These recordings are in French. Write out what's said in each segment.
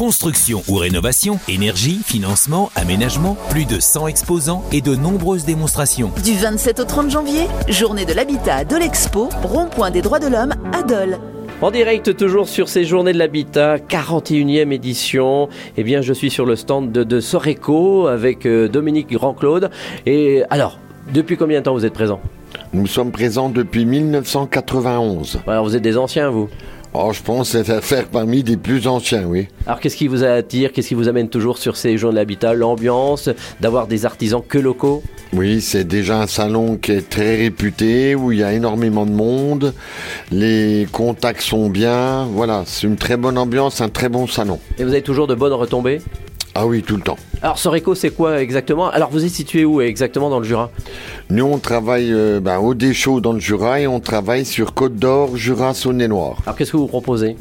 Construction ou rénovation, énergie, financement, aménagement, plus de 100 exposants et de nombreuses démonstrations. Du 27 au 30 janvier, journée de l'habitat à Dole Expo, rond-point des droits de l'homme à Dole. En direct toujours sur ces journées de l'habitat, 41e édition. Eh bien, je suis sur le stand de, de Soreco avec euh, Dominique Grand-Claude. Et alors, depuis combien de temps vous êtes présent? Nous sommes présents depuis 1991. Alors, vous êtes des anciens, vous? Oh, je pense que c'est faire parmi des plus anciens, oui. Alors, qu'est-ce qui vous attire Qu'est-ce qui vous amène toujours sur ces journées de l'habitat? L'ambiance, d'avoir des artisans que locaux? Oui, c'est déjà un salon qui est très réputé, où il y a énormément de monde. Les contacts sont bien. Voilà, c'est une très bonne ambiance, un très bon salon. Et vous avez toujours de bonnes retombées? Ah oui, tout le temps. Alors, Soreco, c'est quoi exactement? Alors, vous êtes situé où exactement dans le Jura? Nous, on travaille euh, ben, au Deschaux dans le Jura et on travaille sur Côte d'Or, Jura, Saône-et-Loire. Alors, qu'est-ce que vous proposez?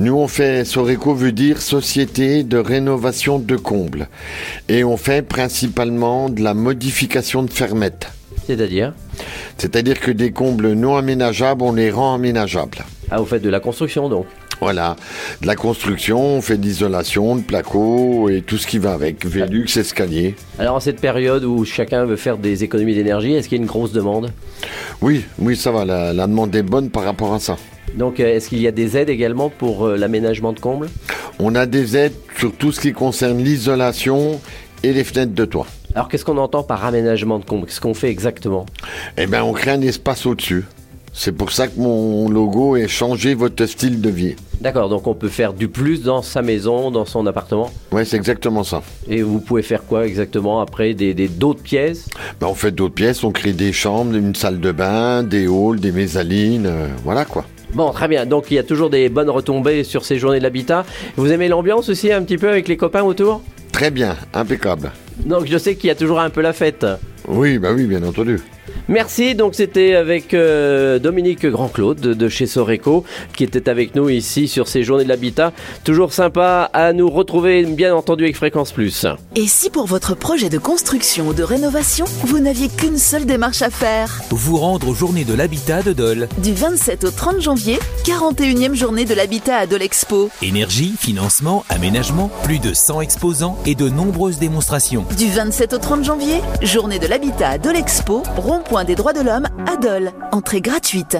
Nous, on fait, Soreco veut dire Société de rénovation de combles. Et on fait principalement de la modification de fermettes. C'est-à-dire? C'est-à-dire que des combles non aménageables, on les rend aménageables. Ah, vous faites de la construction donc? Voilà, de la construction, on fait de l'isolation, de placo et tout ce qui va avec, Vélux, escalier. Alors, en cette période où chacun veut faire des économies d'énergie, est-ce qu'il y a une grosse demande? Oui, oui, ça va, la, la demande est bonne par rapport à ça. Donc, euh, est-ce qu'il y a des aides également pour euh, l'aménagement de combles On a des aides sur tout ce qui concerne l'isolation et les fenêtres de toit. Alors, qu'est-ce qu'on entend par aménagement de combles Qu'est-ce qu'on fait exactement? Eh bien, on crée un espace au-dessus. C'est pour ça que mon logo est changer votre style de vie. D'accord, donc on peut faire du plus dans sa maison, dans son appartement. Ouais, c'est exactement ça. Et vous pouvez faire quoi exactement après Des d'autres pièces? Ben, on fait d'autres pièces, on crée des chambres, une salle de bain, des halls, des mezzanines, euh, voilà quoi. Bon, très bien. Donc il y a toujours des bonnes retombées sur ces journées de l'habitat. Vous aimez l'ambiance aussi un petit peu avec les copains autour? Très bien, impeccable. Donc je sais qu'il y a toujours un peu la fête. Oui, bah oui, bien entendu. Merci, donc c'était avec euh, Dominique Grand-Claude de, de chez Soreco qui était avec nous ici sur ces journées de l'habitat. Toujours sympa à nous retrouver bien entendu avec Fréquence Plus. Et si pour votre projet de construction ou de rénovation, vous n'aviez qu'une seule démarche à faire? Vous rendre aux journées de l'habitat de Dole. Du 27 au 30 janvier, 41e journée de l'habitat à Dole Expo. Énergie, financement, aménagement, plus de 100 exposants et de nombreuses démonstrations. Du 27 au 30 janvier, journée de l'habitat à Dole Expo, rond-point des droits de l'homme à Dole. Entrée gratuite.